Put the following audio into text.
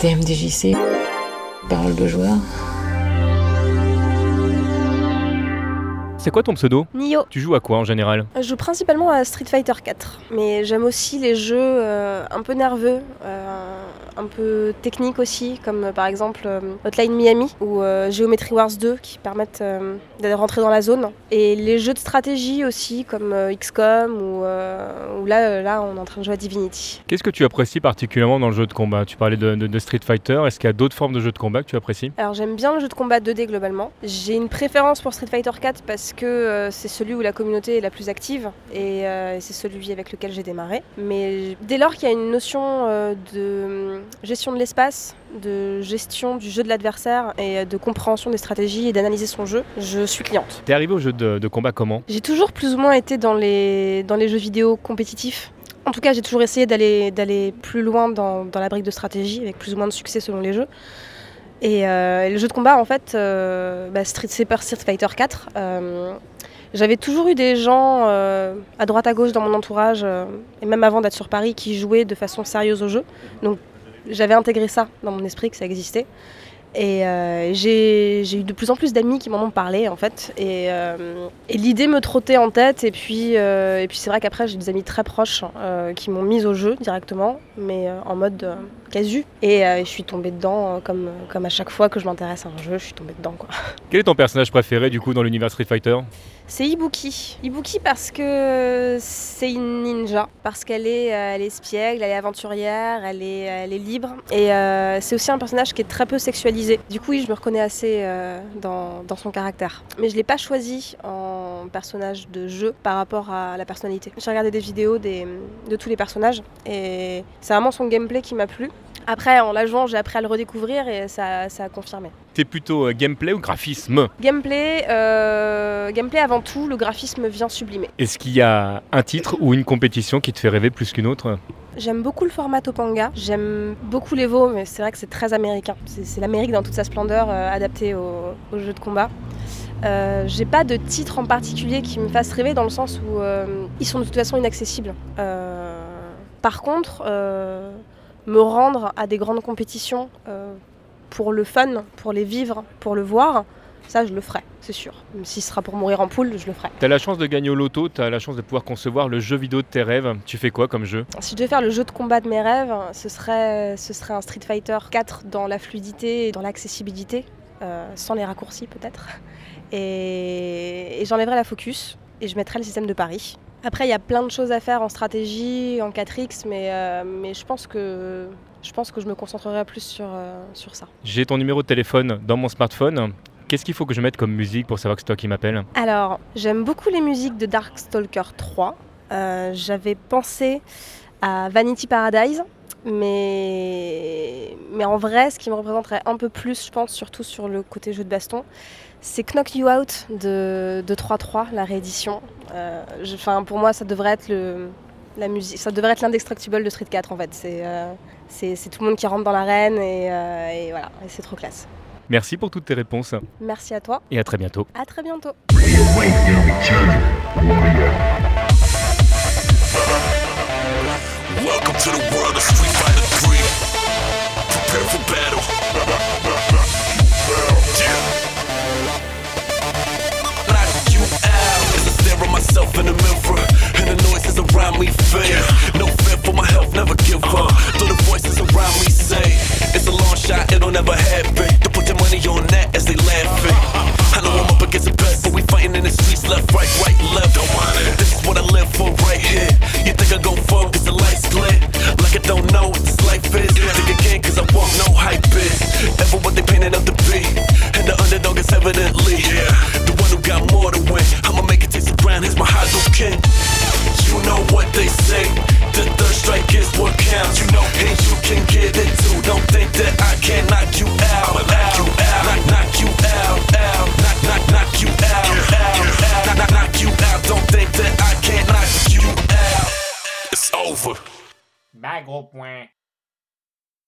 TMDJC, parole de joueur. C'est quoi ton pseudo Nio. Tu joues à quoi en général Je joue principalement à Street Fighter 4, mais j'aime aussi les jeux euh, un peu nerveux, euh, un peu techniques aussi, comme euh, par exemple euh, Hotline Miami ou euh, Geometry Wars 2 qui permettent euh, de rentrer dans la zone. Et les jeux de stratégie aussi, comme euh, XCOM ou, euh, ou là, euh, là on est en train de jouer à Divinity. Qu'est-ce que tu apprécies particulièrement dans le jeu de combat? Tu parlais de, de- de Street Fighter, est-ce qu'il y a d'autres formes de jeux de combat que tu apprécies? Alors j'aime bien le jeu de combat 2D globalement. J'ai une préférence pour Street Fighter 4 parce que euh, c'est celui où la communauté est la plus active et euh, c'est celui avec lequel j'ai démarré. Mais dès lors qu'il y a une notion euh, de gestion de l'espace, de gestion du jeu de l'adversaire et de compréhension des stratégies et d'analyser son jeu, je suis cliente. T'es arrivé au jeu de, de combat comment? J'ai toujours plus ou moins été dans les, dans les jeux vidéo compétitifs. En tout cas, j'ai toujours essayé d'aller, d'aller plus loin dans, dans la brique de stratégie, avec plus ou moins de succès selon les jeux. Et euh, le jeu de combat, en fait, euh, bah, Street, par Street Fighter 4. euh, j'avais toujours eu des gens à droite à gauche dans mon entourage, et même avant d'être sur Paris, qui jouaient de façon sérieuse au jeu. Donc j'avais intégré ça dans mon esprit, que ça existait. Et j'ai eu de plus en plus d'amis qui m'en ont parlé en fait. Et, et l'idée me trottait en tête. Et puis, et puis c'est vrai qu'après j'ai des amis très proches qui m'ont mise au jeu directement, mais en mode casu. Et euh, je suis tombée dedans euh, comme, comme à chaque fois que je m'intéresse à un jeu, je suis tombée dedans quoi. Quel est ton personnage préféré du coup dans l'univers Street Fighter? C'est Ibuki. Ibuki parce que c'est une ninja, parce qu'elle est, euh, elle est espiègle, elle est aventurière, elle est, elle est libre. Et euh, c'est aussi un personnage qui est très peu sexualisé. Du coup, oui, je me reconnais assez euh, dans, dans son caractère. Mais je l'ai pas choisi en personnage de jeu par rapport à la personnalité. J'ai regardé des vidéos des- de tous les personnages et c'est vraiment son gameplay qui m'a plu. Après, en la jouant, j'ai appris à le redécouvrir et ça, ça a confirmé. T'es plutôt euh, gameplay ou graphisme Gameplay, euh, gameplay avant tout, le graphisme vient sublimer. Est-ce qu'il y a un titre ou une compétition qui te fait rêver plus qu'une autre? J'aime beaucoup le format Topanga, j'aime beaucoup l'Evo, mais c'est vrai que c'est très américain. C'est l'Amérique dans toute sa splendeur, euh, adaptée au, au jeu de combat. Euh, J'ai pas de titre en particulier qui me fasse rêver dans le sens où euh, ils sont de toute façon inaccessibles. Euh, par contre, me rendre à des grandes compétitions euh, pour le fun, pour les vivre, pour le voir, ça je le ferai, c'est sûr. Même si ce sera pour mourir en poule, je le ferai. T'as la chance de gagner au loto, t'as la chance de pouvoir concevoir le jeu vidéo de tes rêves. Tu fais quoi comme jeu? Si je devais faire le jeu de combat de mes rêves, ce serait, ce serait un Street Fighter 4 dans la fluidité et dans l'accessibilité, euh, sans les raccourcis peut-être. Et, et j'enlèverais la focus et je mettrais le système de Paris. Après, il y a plein de choses à faire en stratégie, en 4X, mais, euh, mais je, pense que, je pense que je me concentrerai plus sur, euh, sur ça. J'ai ton numéro de téléphone dans mon smartphone. Qu'est-ce qu'il faut que je mette comme musique pour savoir que c'est toi qui m'appelles? Alors, j'aime beaucoup les musiques de Darkstalker 3. Euh, J'avais pensé à Vanity Paradise, mais... mais en vrai, ce qui me représenterait un peu plus, je pense, surtout sur le côté jeu de baston, c'est Knock You Out de, de 3.3, la réédition. Euh, je- pour moi, ça devrait être le, la musique, ça devrait être l'indestructible de Street 4 en fait. C'est euh, c'est- c'est tout le monde qui rentre dans l'arène et, euh, et voilà, et c'est trop classe. Merci pour toutes tes réponses Merci à toi, et à très bientôt. à très bientôt. Welcome to the world myself in the mirror. And the noises around me fade. No fear for my health, never give up. Though the voices around me say it's a long shot, it'll never happen. To put their money on that as they laughing. I know I'm up against the best, but we fighting in the streets, left, right, right, left. Don't want it. This is what I live for right here. You think I go for cause the lights lit? Like I don't know what this life is. favor. Bagulho,